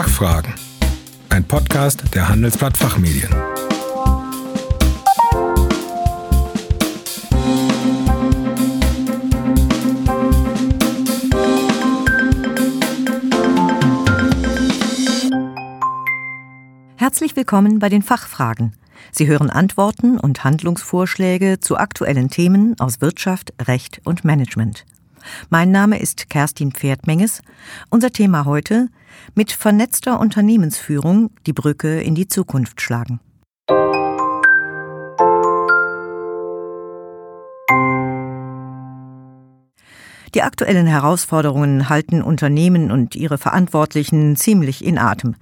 Fachfragen. Ein Podcast der Handelsblatt Fachmedien. Herzlich willkommen bei den Fachfragen. Sie hören Antworten und Handlungsvorschläge zu aktuellen Themen aus Wirtschaft, Recht und Management. Mein Name ist Kerstin Pferdmenges. Unser Thema heute mit vernetzter Unternehmensführung die Brücke in die Zukunft schlagen. Die aktuellen Herausforderungen halten Unternehmen und ihre Verantwortlichen ziemlich in Atem.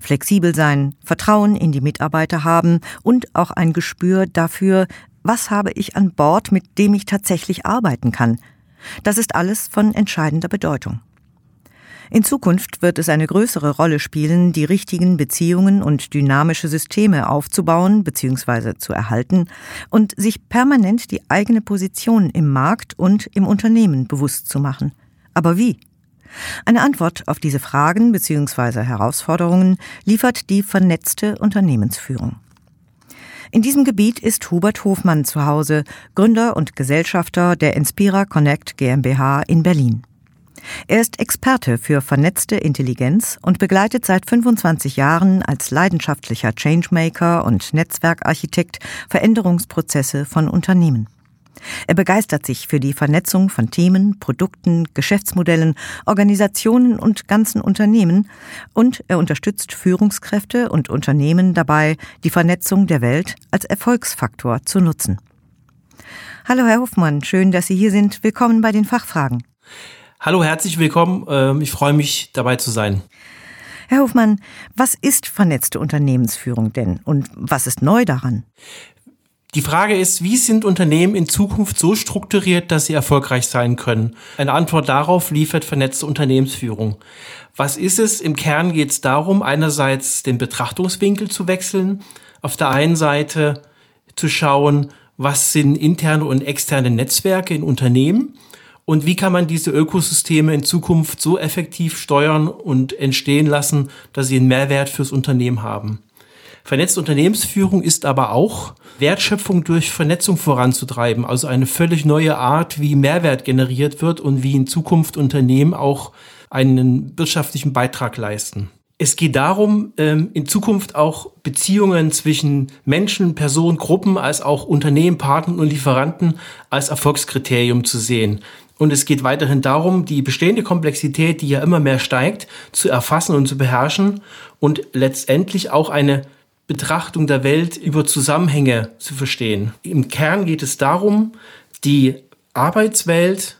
Flexibel sein, Vertrauen in die Mitarbeiter haben und auch ein Gespür dafür, was habe ich an Bord, mit dem ich tatsächlich arbeiten kann. Das ist alles von entscheidender Bedeutung. In Zukunft wird es eine größere Rolle spielen, die richtigen Beziehungen und dynamische Systeme aufzubauen bzw. zu erhalten und sich permanent die eigene Position im Markt und im Unternehmen bewusst zu machen. Aber wie? Eine Antwort auf diese Fragen bzw. Herausforderungen liefert die vernetzte Unternehmensführung. In diesem Gebiet ist Hubert Hofmann zu Hause, Gründer und Gesellschafter der Inspira Connect GmbH in Berlin. Er ist Experte für vernetzte Intelligenz und begleitet seit 25 Jahren als leidenschaftlicher Changemaker und Netzwerkarchitekt Veränderungsprozesse von Unternehmen. Er begeistert sich für die Vernetzung von Themen, Produkten, Geschäftsmodellen, Organisationen und ganzen Unternehmen und er unterstützt Führungskräfte und Unternehmen dabei, die Vernetzung der Welt als Erfolgsfaktor zu nutzen. Hallo Herr Hofmann, schön, dass Sie hier sind. Willkommen bei den Fachfragen. Hallo, herzlich willkommen. Ähm, ich freue mich, dabei zu sein. Herr Hofmann, was ist vernetzte Unternehmensführung denn und was ist neu daran? Die Frage ist, wie sind Unternehmen in Zukunft so strukturiert, dass sie erfolgreich sein können? Eine Antwort darauf liefert vernetzte Unternehmensführung. Was ist es? Im Kern geht es darum, einerseits den Betrachtungswinkel zu wechseln, auf der einen Seite zu schauen, was sind interne und externe Netzwerke in Unternehmen und wie kann man diese Ökosysteme in Zukunft so effektiv steuern und entstehen lassen, dass sie einen Mehrwert fürs Unternehmen haben. Vernetzte Unternehmensführung ist aber auch Wertschöpfung durch Vernetzung voranzutreiben, also eine völlig neue Art, wie Mehrwert generiert wird und wie in Zukunft Unternehmen auch einen wirtschaftlichen Beitrag leisten. Es geht darum, ähm, in Zukunft auch Beziehungen zwischen Menschen, Personen, Gruppen als auch Unternehmen, Partnern und Lieferanten als Erfolgskriterium zu sehen. Und es geht weiterhin darum, die bestehende Komplexität, die ja immer mehr steigt, zu erfassen und zu beherrschen und letztendlich auch eine Betrachtung der Welt über Zusammenhänge zu verstehen. Im Kern geht es darum, die Arbeitswelt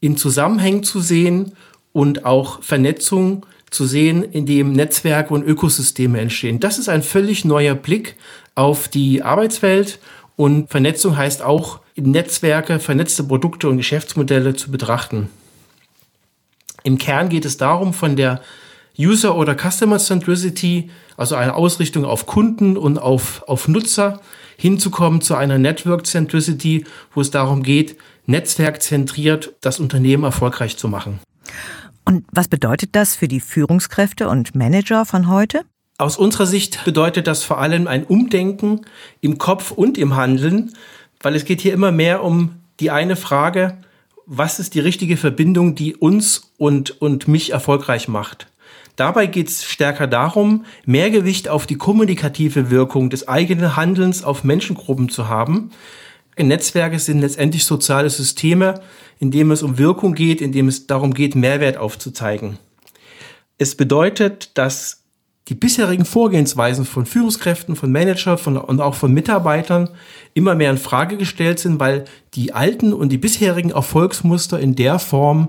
in Zusammenhängen zu sehen und auch Vernetzung zu sehen, in dem Netzwerke und Ökosysteme entstehen. Das ist ein völlig neuer Blick auf die Arbeitswelt und Vernetzung heißt auch, Netzwerke, vernetzte Produkte und Geschäftsmodelle zu betrachten. Im Kern geht es darum, von der User- oder Customer Centricity, also eine Ausrichtung auf Kunden und auf, auf Nutzer, hinzukommen zu einer Network Centricity, wo es darum geht, netzwerkzentriert das Unternehmen erfolgreich zu machen. Und was bedeutet das für die Führungskräfte und Manager von heute? Aus unserer Sicht bedeutet das vor allem ein Umdenken im Kopf und im Handeln, weil es geht hier immer mehr um die eine Frage, was ist die richtige Verbindung, die uns und, und mich erfolgreich macht. Dabei geht es stärker darum, mehr Gewicht auf die kommunikative Wirkung des eigenen Handelns auf Menschengruppen zu haben. Netzwerke sind letztendlich soziale Systeme, in denen es um Wirkung geht, in dem es darum geht, Mehrwert aufzuzeigen. Es bedeutet, dass die bisherigen Vorgehensweisen von Führungskräften, von Managern von, und auch von Mitarbeitern immer mehr in Frage gestellt sind, weil die alten und die bisherigen Erfolgsmuster in der Form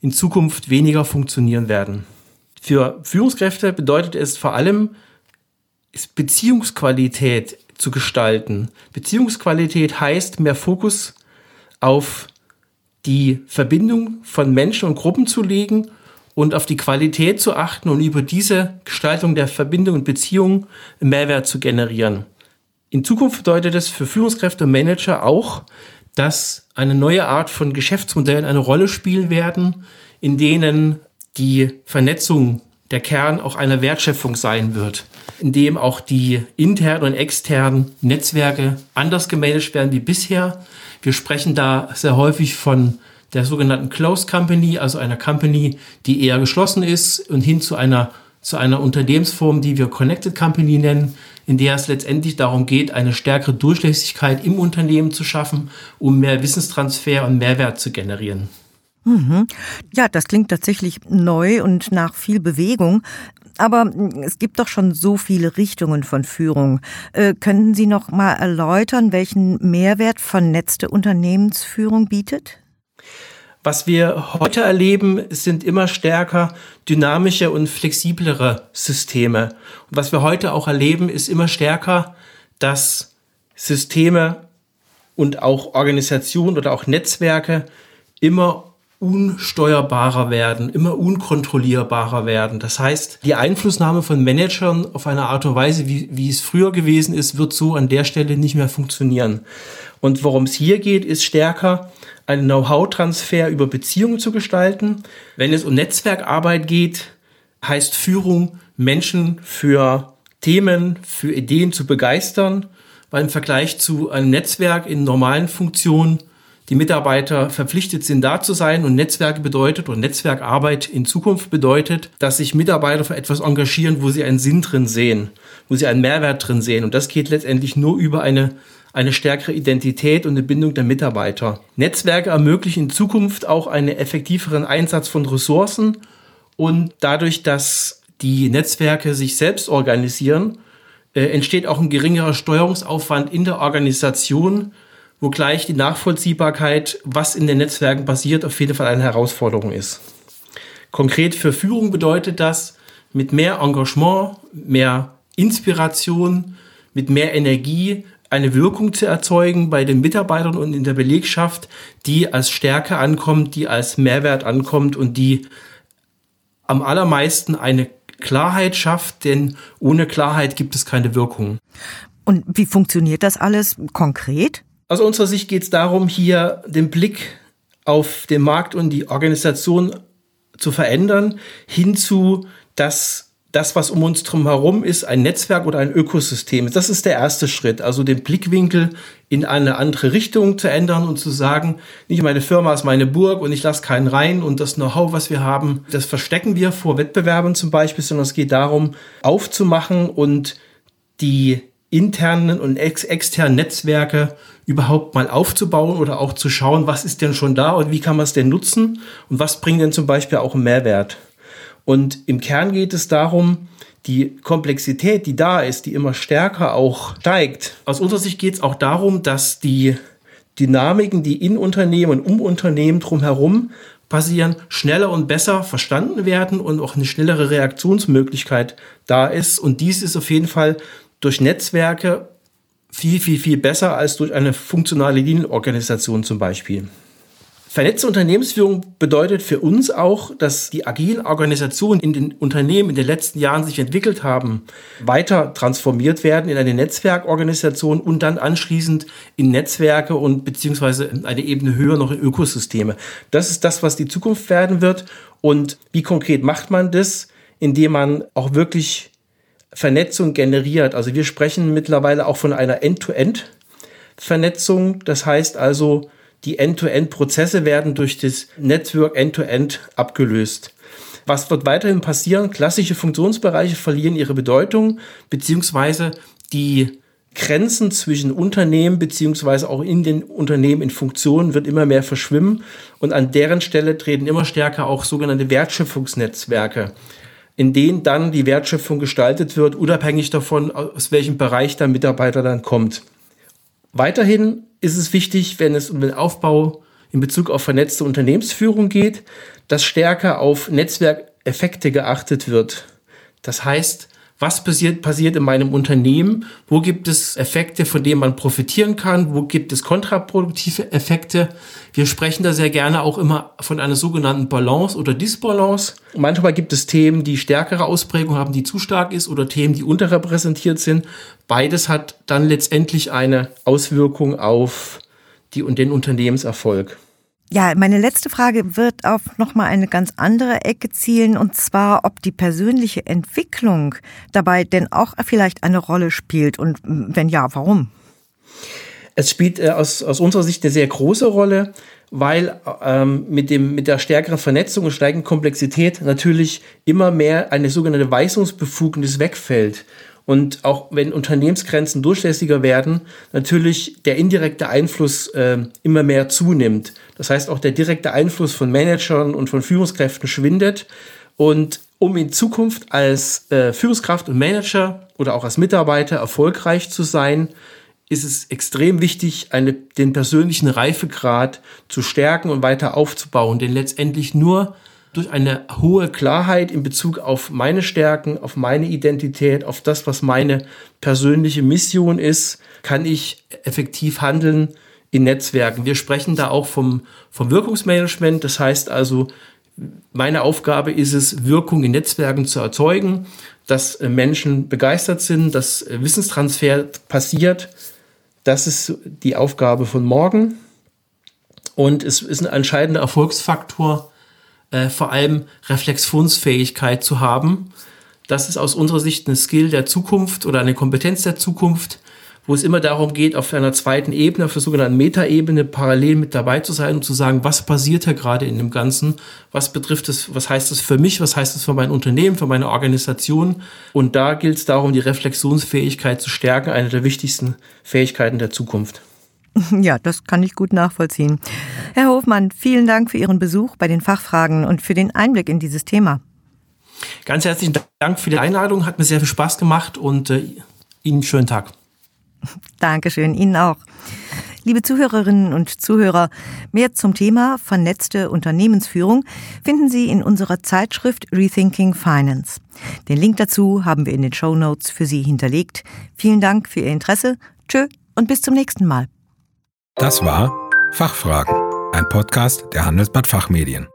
in Zukunft weniger funktionieren werden. Für Führungskräfte bedeutet es vor allem, Beziehungsqualität zu gestalten. Beziehungsqualität heißt mehr Fokus auf die Verbindung von Menschen und Gruppen zu legen und auf die Qualität zu achten und über diese Gestaltung der Verbindung und Beziehung Mehrwert zu generieren. In Zukunft bedeutet es für Führungskräfte und Manager auch, dass eine neue Art von Geschäftsmodellen eine Rolle spielen werden, in denen die Vernetzung der Kern auch einer Wertschöpfung sein wird, in dem auch die internen und externen Netzwerke anders gemanagt werden wie bisher. Wir sprechen da sehr häufig von der sogenannten Closed Company, also einer Company, die eher geschlossen ist und hin zu einer, zu einer Unternehmensform, die wir Connected Company nennen, in der es letztendlich darum geht, eine stärkere Durchlässigkeit im Unternehmen zu schaffen, um mehr Wissenstransfer und Mehrwert zu generieren. Mhm. Ja, das klingt tatsächlich neu und nach viel Bewegung. Aber es gibt doch schon so viele Richtungen von Führung. Äh, können Sie noch mal erläutern, welchen Mehrwert vernetzte Unternehmensführung bietet? Was wir heute erleben, sind immer stärker dynamische und flexiblere Systeme. Und was wir heute auch erleben, ist immer stärker, dass Systeme und auch Organisationen oder auch Netzwerke immer unsteuerbarer werden, immer unkontrollierbarer werden. Das heißt, die Einflussnahme von Managern auf eine Art und Weise, wie, wie es früher gewesen ist, wird so an der Stelle nicht mehr funktionieren. Und worum es hier geht, ist stärker einen Know-how-Transfer über Beziehungen zu gestalten. Wenn es um Netzwerkarbeit geht, heißt Führung, Menschen für Themen, für Ideen zu begeistern, weil im Vergleich zu einem Netzwerk in normalen Funktionen die Mitarbeiter verpflichtet sind, da zu sein. Und Netzwerke bedeutet oder Netzwerkarbeit in Zukunft bedeutet, dass sich Mitarbeiter für etwas engagieren, wo sie einen Sinn drin sehen, wo sie einen Mehrwert drin sehen. Und das geht letztendlich nur über eine eine stärkere Identität und eine Bindung der Mitarbeiter. Netzwerke ermöglichen in Zukunft auch einen effektiveren Einsatz von Ressourcen und dadurch, dass die Netzwerke sich selbst organisieren, äh, entsteht auch ein geringerer Steuerungsaufwand in der Organisation, wo gleich die Nachvollziehbarkeit, was in den Netzwerken passiert, auf jeden Fall eine Herausforderung ist. Konkret für Führung bedeutet das, mit mehr Engagement, mehr Inspiration, mit mehr Energie eine Wirkung zu erzeugen bei den Mitarbeitern und in der Belegschaft, die als Stärke ankommt, die als Mehrwert ankommt und die am allermeisten eine Klarheit schafft, denn ohne Klarheit gibt es keine Wirkung. Und wie funktioniert das alles konkret? Aus unserer Sicht geht es darum, hier den Blick auf den Markt und die Organisation zu verändern, hinzu, dass das, was um uns drum herum ist, ein Netzwerk oder ein Ökosystem. Das ist der erste Schritt, also den Blickwinkel in eine andere Richtung zu ändern und zu sagen, nicht meine Firma ist meine Burg und ich lasse keinen rein und das Know-how, was wir haben, das verstecken wir vor Wettbewerbern zum Beispiel, sondern es geht darum, aufzumachen und die internen und ex externen Netzwerke überhaupt mal aufzubauen oder auch zu schauen, was ist denn schon da und wie kann man es denn nutzen und was bringt denn zum Beispiel auch einen Mehrwert. Und im Kern geht es darum, die Komplexität, die da ist, die immer stärker auch steigt. Aus unserer Sicht geht es auch darum, dass die Dynamiken, die in Unternehmen und um Unternehmen drumherum passieren, schneller und besser verstanden werden und auch eine schnellere Reaktionsmöglichkeit da ist. Und dies ist auf jeden Fall durch Netzwerke viel, viel, viel besser als durch eine funktionale Linienorganisation zum Beispiel. Vernetzte Unternehmensführung bedeutet für uns auch, dass die agilen Organisationen in den Unternehmen in den letzten Jahren sich entwickelt haben, weiter transformiert werden in eine Netzwerkorganisation und dann anschließend in Netzwerke und beziehungsweise eine Ebene höher noch in Ökosysteme. Das ist das, was die Zukunft werden wird. Und wie konkret macht man das? Indem man auch wirklich Vernetzung generiert. Also wir sprechen mittlerweile auch von einer End-to-End-Vernetzung. Das heißt also, die End-to-End-Prozesse werden durch das Network End-to-End abgelöst. Was wird weiterhin passieren? Klassische Funktionsbereiche verlieren ihre Bedeutung, beziehungsweise die Grenzen zwischen Unternehmen beziehungsweise auch in den Unternehmen in Funktionen wird immer mehr verschwimmen und an deren Stelle treten immer stärker auch sogenannte Wertschöpfungsnetzwerke, in denen dann die Wertschöpfung gestaltet wird, unabhängig davon, aus welchem Bereich der Mitarbeiter dann kommt. Weiterhin ist es wichtig, wenn es um den Aufbau in Bezug auf vernetzte Unternehmensführung geht, dass stärker auf Netzwerkeffekte geachtet wird. Das heißt, was passiert, passiert in meinem Unternehmen, wo gibt es Effekte, von denen man profitieren kann, wo gibt es kontraproduktive Effekte. Wir sprechen da sehr gerne auch immer von einer sogenannten Balance oder Disbalance. Manchmal gibt es Themen, die stärkere Ausprägung haben, die zu stark ist, oder Themen, die unterrepräsentiert sind. Beides hat dann letztendlich eine Auswirkung auf die und den Unternehmenserfolg. Ja, meine letzte Frage wird auf nochmal eine ganz andere Ecke zielen, und zwar, ob die persönliche Entwicklung dabei denn auch vielleicht eine Rolle spielt und wenn ja, warum? Es spielt äh, aus, aus unserer Sicht eine sehr große Rolle, weil ähm, mit, dem, mit der stärkeren Vernetzung und steigenden Komplexität natürlich immer mehr eine sogenannte Weisungsbefugnis wegfällt. Und auch wenn Unternehmensgrenzen durchlässiger werden, natürlich der indirekte Einfluss äh, immer mehr zunimmt. Das heißt, auch der direkte Einfluss von Managern und von Führungskräften schwindet. Und um in Zukunft als äh, Führungskraft und Manager oder auch als Mitarbeiter erfolgreich zu sein, ist es extrem wichtig, eine, den persönlichen Reifegrad zu stärken und weiter aufzubauen, denn letztendlich nur durch eine hohe Klarheit in Bezug auf meine Stärken, auf meine Identität, auf das, was meine persönliche Mission ist, kann ich effektiv handeln in Netzwerken. Wir sprechen da auch vom, vom Wirkungsmanagement. Das heißt also, meine Aufgabe ist es, Wirkung in Netzwerken zu erzeugen, dass Menschen begeistert sind, dass Wissenstransfer passiert, das ist die Aufgabe von morgen. Und es ist ein entscheidender Erfolgsfaktor, äh, vor allem Reflexionsfähigkeit zu haben. Das ist aus unserer Sicht ein Skill der Zukunft oder eine Kompetenz der Zukunft, wo es immer darum geht, auf einer zweiten Ebene, auf der sogenannten Metaebene parallel mit dabei zu sein und zu sagen, was passiert hier gerade in dem Ganzen, was betrifft es, was heißt es für mich, was heißt es für mein Unternehmen, für meine Organisation. Und da gilt es darum, die Reflexionsfähigkeit zu stärken, eine der wichtigsten Fähigkeiten der Zukunft. Ja, das kann ich gut nachvollziehen. Herr Hofmann, vielen Dank für Ihren Besuch bei den Fachfragen und für den Einblick in dieses Thema. Ganz herzlichen Dank für die Einladung, hat mir sehr viel Spaß gemacht und äh, Ihnen einen schönen Tag. Dankeschön, Ihnen auch. Liebe Zuhörerinnen und Zuhörer, mehr zum Thema vernetzte Unternehmensführung finden Sie in unserer Zeitschrift Rethinking Finance. Den Link dazu haben wir in den Show Notes für Sie hinterlegt. Vielen Dank für Ihr Interesse. Tschö und bis zum nächsten Mal. Das war Fachfragen, ein Podcast der Handelsblatt Fachmedien.